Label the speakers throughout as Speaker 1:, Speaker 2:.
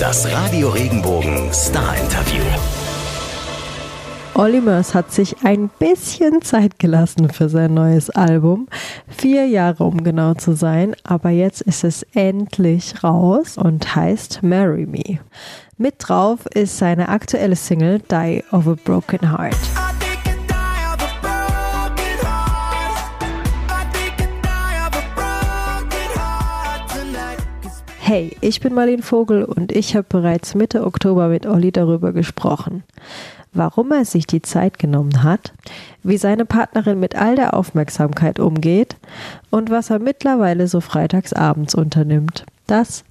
Speaker 1: Das Radio Regenbogen Star Interview.
Speaker 2: Olli Mörs hat sich ein bisschen Zeit gelassen für sein neues Album. Vier Jahre, um genau zu sein. Aber jetzt ist es endlich raus und heißt Marry Me. Mit drauf ist seine aktuelle Single Die of a Broken Heart. Hey, ich bin Marlene Vogel und ich habe bereits Mitte Oktober mit Olli darüber gesprochen. Warum er sich die Zeit genommen hat, wie seine Partnerin mit all der Aufmerksamkeit umgeht und was er mittlerweile so freitagsabends unternimmt. Das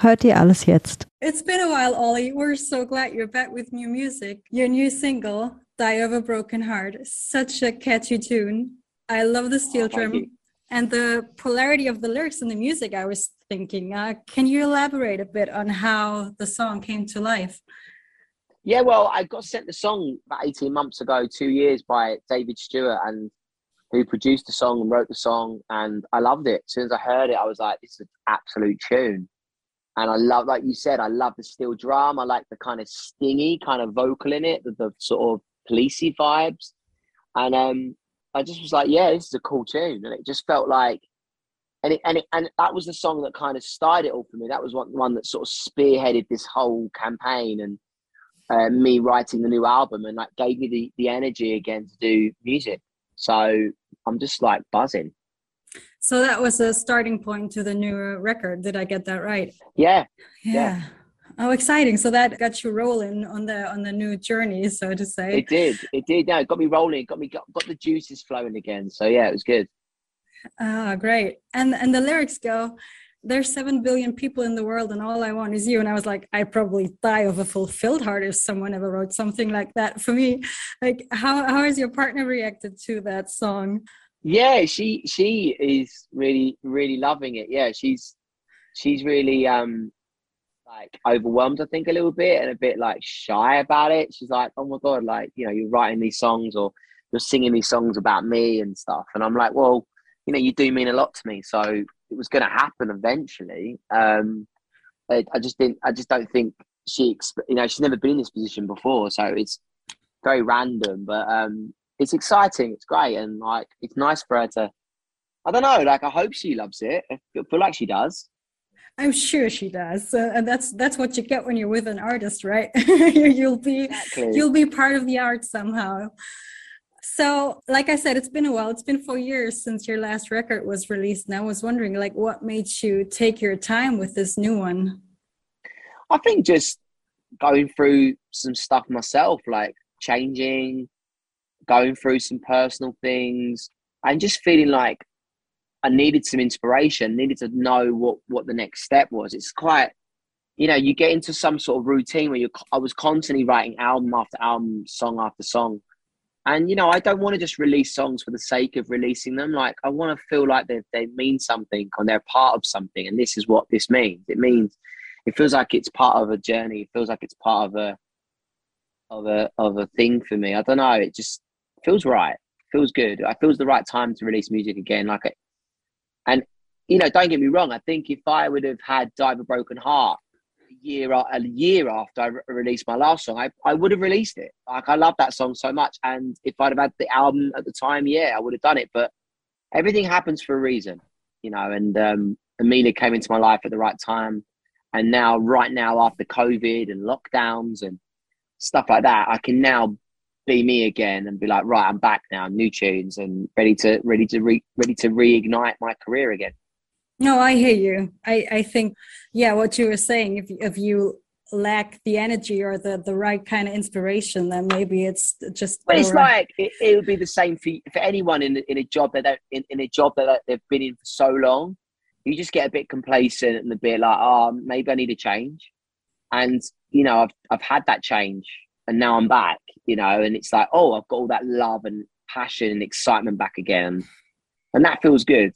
Speaker 2: hört ihr alles jetzt.
Speaker 3: It's been a while, Ollie. We're so glad you're back with new music. Your new single, Die of a Broken Heart, such a catchy tune. I love the steel
Speaker 4: Oh,
Speaker 3: drum and the polarity of the lyrics and the music. I was thinking, uh, can you elaborate a bit on how the song came to life?
Speaker 4: Yeah, well, I got sent the song about 18 months ago, two years by David Stewart, and who produced the song and wrote the song. And I loved it. As soon as I heard it, I was like, this is an absolute tune. And I love, like you said, I love the steel drum. I like the kind of stingy kind of vocal in it, the, the sort of policey vibes. And um, I just was like, yeah, this is a cool tune. And it just felt like, and it, and it, and that was the song that kind of started it all for me. That was one, one that sort of spearheaded this whole campaign and uh, me writing the new album and like gave me the, the energy again to do music. So I'm just like buzzing.
Speaker 3: So that was a starting point to the new record. Did I get that right?
Speaker 4: Yeah,
Speaker 3: Yeah.
Speaker 4: Yeah.
Speaker 3: Oh, exciting! So that got you rolling on the on the new journey, so to say.
Speaker 4: it did. It did. No, it got me rolling. It got me got, got the juices flowing again. So yeah, it was good.
Speaker 3: Ah, great. And and the lyrics go, there's seven billion people in the world and all I want is you. And I was like, I probably die of a fulfilled heart if someone ever wrote something like that for me. Like how how has your partner reacted to that song?
Speaker 4: Yeah, she she is really really loving it. Yeah, she's she's really um like overwhelmed, I think, a little bit and a bit like shy about it. She's like, Oh my god, like, you know, you're writing these songs or you're singing these songs about me and stuff. And I'm like, Well, you know, you do mean a lot to me. So it was gonna happen eventually. Um I, I just didn't I just don't think she you know, she's never been in this position before, so it's very random, but um it's exciting, it's great, and like it's nice for her to I don't know, like I hope she loves it. I feel- like she does.
Speaker 3: I'm sure she does. Uh, and that's that's what you get when you're with an artist, right? You- you'll be
Speaker 4: Exactly.
Speaker 3: you'll be part of the art somehow. So, like I said, it's been a while. It's been four years since your last record was released, and I was wondering, like, what made you take your time with this new one?
Speaker 4: I think just going through some stuff myself, like changing, going through some personal things, and just feeling like I needed some inspiration, needed to know what what the next step was. It's quite, you know, you get into some sort of routine where you. I was constantly writing album after album, song after song, and you know, I don't want to just release songs for the sake of releasing them. Like I want to feel like they they mean something and they're part of something, and this is what this means. It means it feels like it's part of a journey. It feels like it's part of a of a of a thing for me. I don't know. It just feels right. Feels good. It feels the right time to release music again. Like, it- and you know, don't get me wrong. I think if I would have had "Die of a Broken Heart" year a year after I re- released my last song, I I would have released it. Like, I love that song so much. And if I'd have had the album at the time, yeah, I would have done it. But everything happens for a reason, you know. And um, Amelia came into my life at the right time and now right now after covid and lockdowns and stuff like that i can now be me again and be like right i'm back now new tunes and ready to ready to re, ready to reignite my career again
Speaker 3: No, I hear you. I, I think, yeah, what you were saying, if, if you lack the energy or the, the right kind of inspiration, then maybe it's just.
Speaker 4: but it's
Speaker 3: right-
Speaker 4: like it, it would be the same for, for anyone in, in a job that in, in a job that they've been in for so long you just get a bit complacent and a bit like oh maybe i need a change and you know i've, I've had that change and now i'm back you know and it's like oh i've got all that love and passion and excitement back again and that feels good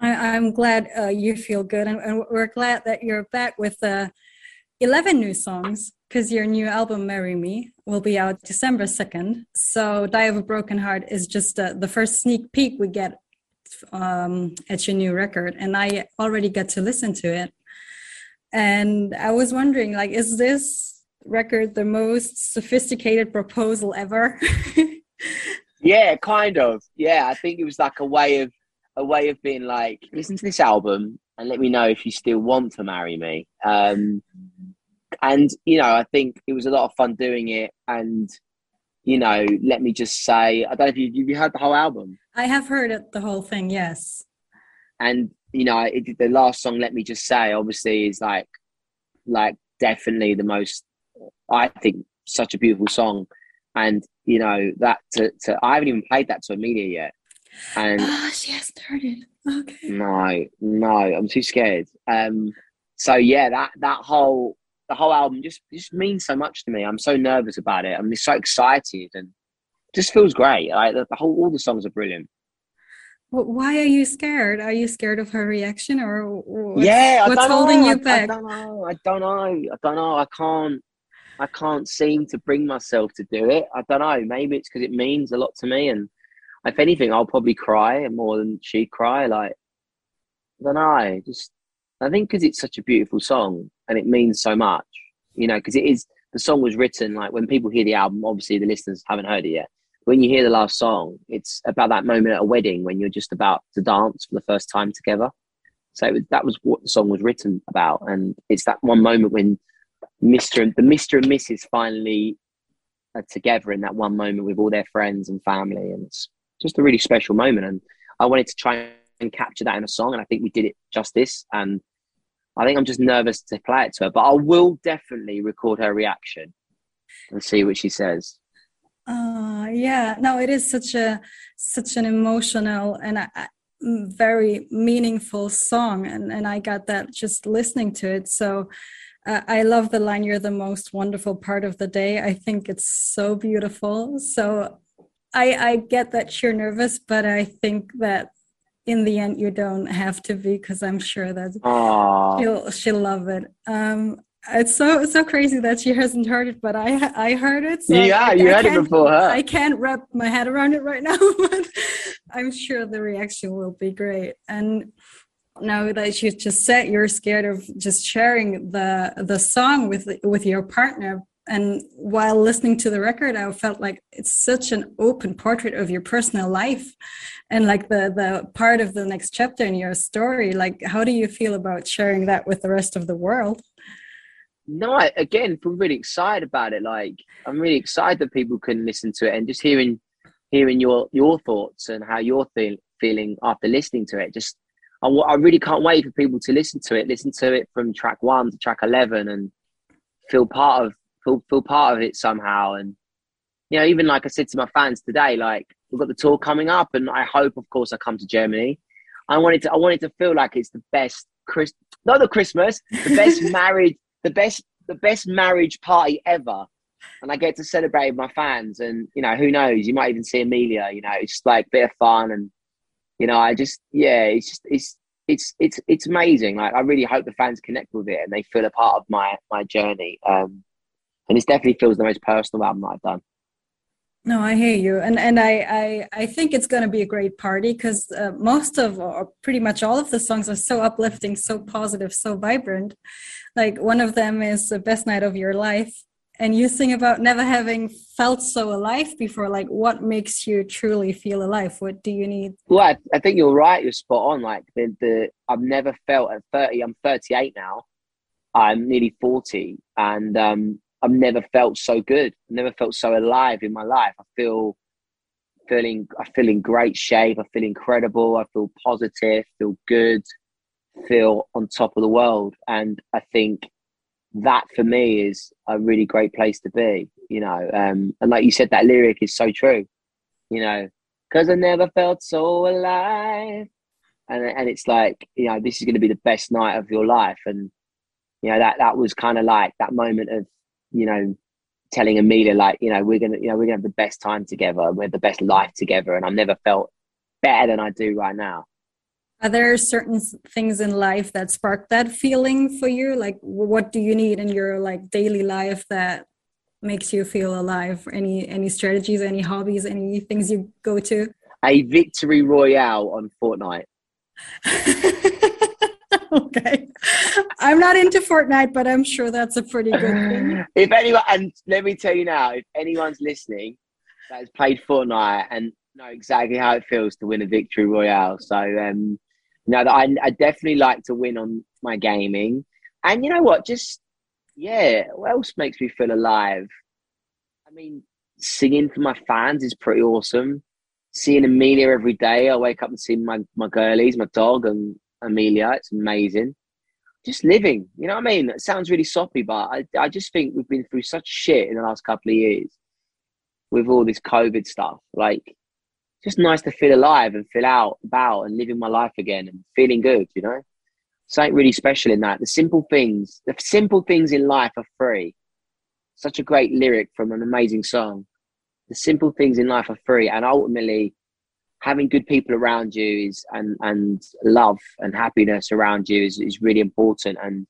Speaker 3: I, I'm glad uh, you feel good, and, and we're glad that you're back with uh, 11 new songs because your new album, Marry Me, will be out December 2nd. So, Die of a Broken Heart is just uh, the first sneak peek we get um, at your new record, and I already got to listen to it. And I was wondering, like, is this record the most sophisticated proposal ever?
Speaker 4: yeah, kind of. Yeah, I think it was like a way of a way of being like, listen to this album and let me know if you still want to marry me. Um, and you know, I think it was a lot of fun doing it. And you know, let me just say, I don't know if you you heard the whole album.
Speaker 3: I have heard it, the whole thing. Yes.
Speaker 4: And you know, it, the last song, let me just say, obviously, is like, like definitely the most. I think such a beautiful song, and you know that to, to I haven't even played that to Amelia yet. And
Speaker 3: oh, she hasn't heard it. Okay.
Speaker 4: No, no, I'm too scared. Um, so yeah, that that whole the whole album just just means so much to me. I'm so nervous about it. I'm just so excited and just feels great. Like the, the whole all the songs are brilliant.
Speaker 3: why are you scared? Are you scared of her reaction, or what's,
Speaker 4: yeah,
Speaker 3: what's holding
Speaker 4: know.
Speaker 3: you back?
Speaker 4: I, I don't know. I don't know. I don't know. I can't. I can't seem to bring myself to do it. I don't know. Maybe it's because it means a lot to me, and if anything, I'll probably cry more than she cry. Like than I. Just I think because it's such a beautiful song and it means so much, you know, because it is the song was written like when people hear the album, obviously the listeners haven't heard it yet. When you hear the last song, it's about that moment at a wedding when you're just about to dance for the first time together. So was, that was what the song was written about, and it's that one moment when Mister and the Mister and Mrs. finally are together in that one moment with all their friends and family, and it's just a really special moment. And I wanted to try and capture that in a song, and I think we did it justice. And I think I'm just nervous to play it to her, but I will definitely record her reaction and see what she says.
Speaker 3: Uh, yeah, no, it is such a such an emotional and a very meaningful song, and and I got that just listening to it. So. Uh, I love the line, you're the most wonderful part of the day. I think it's so beautiful. So I, I get that you're nervous, but I think that in the end you don't have to be because I'm sure that
Speaker 4: Aww.
Speaker 3: she'll she'll love it. Um, it's so so crazy that she hasn't heard it, but I I heard it.
Speaker 4: So yeah, I, you I heard it before her.
Speaker 3: I can't wrap my head around it right now, but I'm sure the reaction will be great. And now that you just said you're scared of just sharing the the song with with your partner, and while listening to the record i felt like it's such an open portrait of your personal life and like the the part of the next chapter in your story. Like how do you feel about sharing that with the rest of the world?
Speaker 4: No I, again i'm really excited about it. Like i'm really excited that people can listen to it and just hearing hearing your your thoughts and how you're feel, feeling after listening to it. Just I, I really can't wait for people to listen to it listen to it from track one to track 11 and feel part of feel feel part of it somehow. And you know, even like I said to my fans today, like we've got the tour coming up, and I hope, of course, I come to Germany. I wanted to I wanted to feel like it's the best Chris, not the Christmas, the best marriage, the best the best marriage party ever. And I get to celebrate with my fans, and you know, who knows? You might even see Amelia. You know, it's just like a bit of fun, and you know, I just yeah, it's just it's it's it's it's amazing. Like I really hope the fans connect with it and they feel a part of my my journey. Um, and this definitely feels the most personal album I've done.
Speaker 3: No, I hear you, and and I I, I think it's going to be a great party because uh, most of or pretty much all of the songs are so uplifting, so positive, so vibrant. Like one of them is the best night of your life, and you sing about never having felt so alive before. Like what makes you truly feel alive? What do you need?
Speaker 4: Well, I, I think you're right. You're spot on. Like the the I've never felt at 30. I'm 38 now. I'm nearly 40, and um, I've never felt so good. I've never felt so alive in my life. I feel feeling I feel in great shape. I feel incredible. I feel positive, feel good, feel on top of the world. And I think that for me is a really great place to be, you know. Um, and like you said, that lyric is so true, you know, because I never felt so alive. And, and it's like, you know, this is going to be the best night of your life. And, you know, that, that was kind of like that moment of you know, telling Amelia like, you know, we're gonna, you know, we're gonna have the best time together. We're the best life together, and I've never felt better than I do right now.
Speaker 3: Are there certain things in life that spark that feeling for you? Like, what do you need in your like daily life that makes you feel alive? Any any strategies, any hobbies, any things you go to?
Speaker 4: A victory royale on Fortnite.
Speaker 3: okay. I'm not into Fortnite, but I'm sure that's a pretty good thing.
Speaker 4: if anyone, and let me tell you now, if anyone's listening that has played Fortnite and know exactly how it feels to win a victory royale, so um, you know that I, I definitely like to win on my gaming, and you know what, just yeah, what else makes me feel alive? I mean, singing for my fans is pretty awesome. Seeing Amelia every day, I wake up and see my my girlies, my dog, and Amelia. It's amazing. Just living, you know what I mean? It sounds really soppy, but I, I just think we've been through such shit in the last couple of years with all this COVID stuff. Like, just nice to feel alive and feel out about and living my life again and feeling good, you know? Something really special in that. The simple things, the simple things in life are free. Such a great lyric from an amazing song. The simple things in life are free, and ultimately, having good people around you is and and love and happiness around you is, is really important. And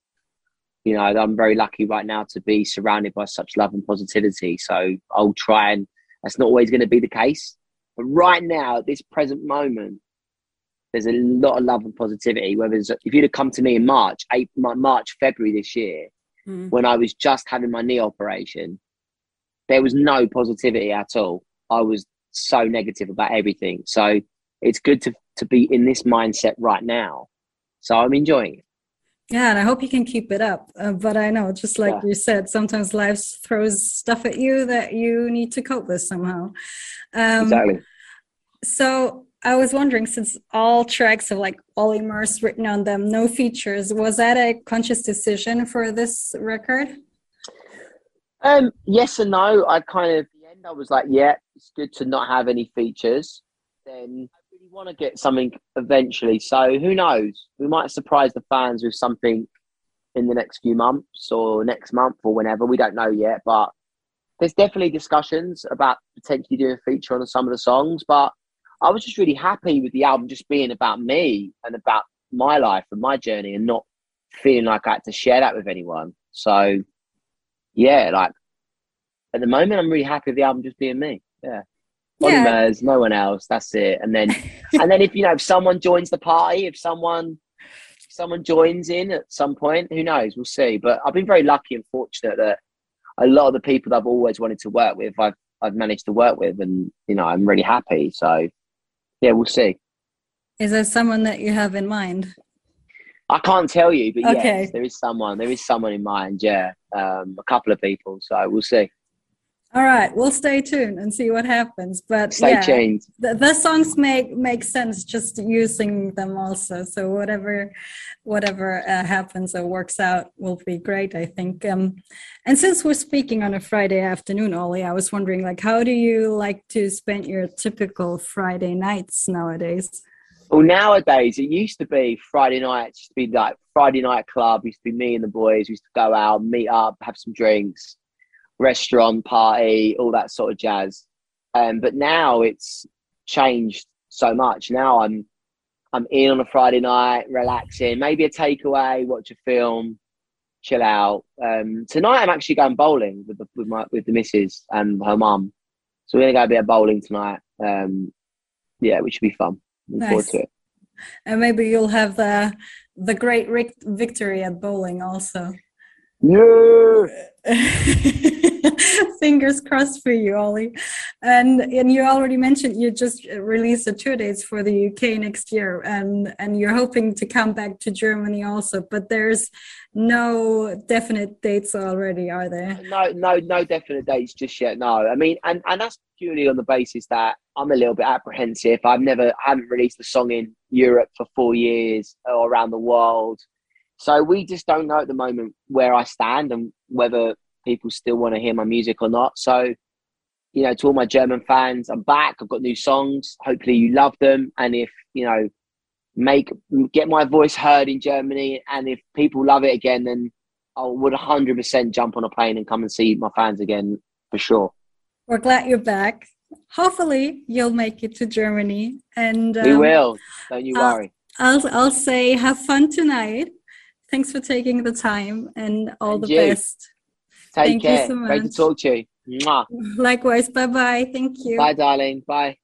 Speaker 4: you know i'm very lucky right now to be surrounded by such love and positivity. So i'll try and that's not always going to be the case but right now at this present moment there's a lot of love and positivity. Whether it's, if you'd have come to me in march April, march february this year mm. when i was just having my knee operation there was no positivity at all. I was so negative about everything. So it's good to, to be in this mindset right now. So I'm enjoying it.
Speaker 3: Yeah, and I hope you can keep it up. Uh, but I know, just like yeah. you said, sometimes life throws stuff at you that you need to cope with somehow.
Speaker 4: Um, exactly.
Speaker 3: So I was wondering, since all tracks have like Olly Murs written on them, no features, was that a conscious decision for this record?
Speaker 4: Um, yes and no. I kind of end, I was like, yeah, it's good to not have any features. Then I really want to get something eventually. So who knows? We might surprise the fans with something in the next few months or next month or whenever. We don't know yet, but there's definitely discussions about potentially doing a feature on some of the songs. But I was just really happy with the album just being about me and about my life and my journey and not feeling like I had to share that with anyone. So yeah, like at the moment, I'm really happy with the album just being me. Yeah. yeah. no one else. That's it. And then, and then if you know, if someone joins the party, if someone, if someone joins in at some point, who knows? We'll see. But I've been very lucky and fortunate that a lot of the people that I've always wanted to work with, I've I've managed to work with, and you know, I'm really happy. So, yeah, we'll see.
Speaker 3: Is there someone that you have in mind?
Speaker 4: I can't tell you, but okay. yes, there is someone. There is someone in mind. Yeah, um, a couple of people. So we'll see.
Speaker 3: All right, we'll stay tuned and see what happens. But
Speaker 4: stay
Speaker 3: yeah,
Speaker 4: tuned.
Speaker 3: The, the, songs make make sense just using them also. So whatever whatever uh, happens or works out will be great, I think. Um, and since we're speaking on a Friday afternoon, Olly, I was wondering, like, how do you like to spend your typical Friday nights nowadays?
Speaker 4: Well, nowadays it used to be Friday nights. Used to be like Friday night club. Used to be me and the boys. We used to go out, meet up, have some drinks restaurant party, all that sort of jazz. Um, but now it's changed so much. Now I'm I'm in on a Friday night, relaxing, maybe a takeaway, watch a film, chill out. Um, tonight I'm actually going bowling with the with my with the missus and her mum. So we're gonna go a bit of bowling tonight. Um, yeah, which should be fun. Looking nice. forward to it.
Speaker 3: And maybe you'll have the the great victory at bowling also.
Speaker 4: Yeah.
Speaker 3: Fingers crossed for you, Olly. And and you already mentioned you just released the tour dates for the UK next year, and and you're hoping to come back to Germany also. But there's no definite dates already, are there?
Speaker 4: No, no, no definite dates just yet. No, I mean, and and that's purely on the basis that I'm a little bit apprehensive. I've never I haven't released a song in Europe for four years or around the world. So we just don't know at the moment where I stand and whether people still want to hear my music or not. So, you know, to all my German fans, I'm back. I've got new songs. Hopefully you love them. And if, you know, make get my voice heard in Germany and if people love it again, then I would 100% jump on a plane and come and see my fans again for sure.
Speaker 3: We're glad you're back. Hopefully you'll make it to Germany and
Speaker 4: um, we will. Don't you worry.
Speaker 3: I'll, I'll, I'll say have fun tonight Thanks for taking the time and all and the you. best.
Speaker 4: Take Thank care. You so much. Great to talk to you. Mwah.
Speaker 3: Likewise. Bye bye. Thank you.
Speaker 4: Bye, darling. Bye.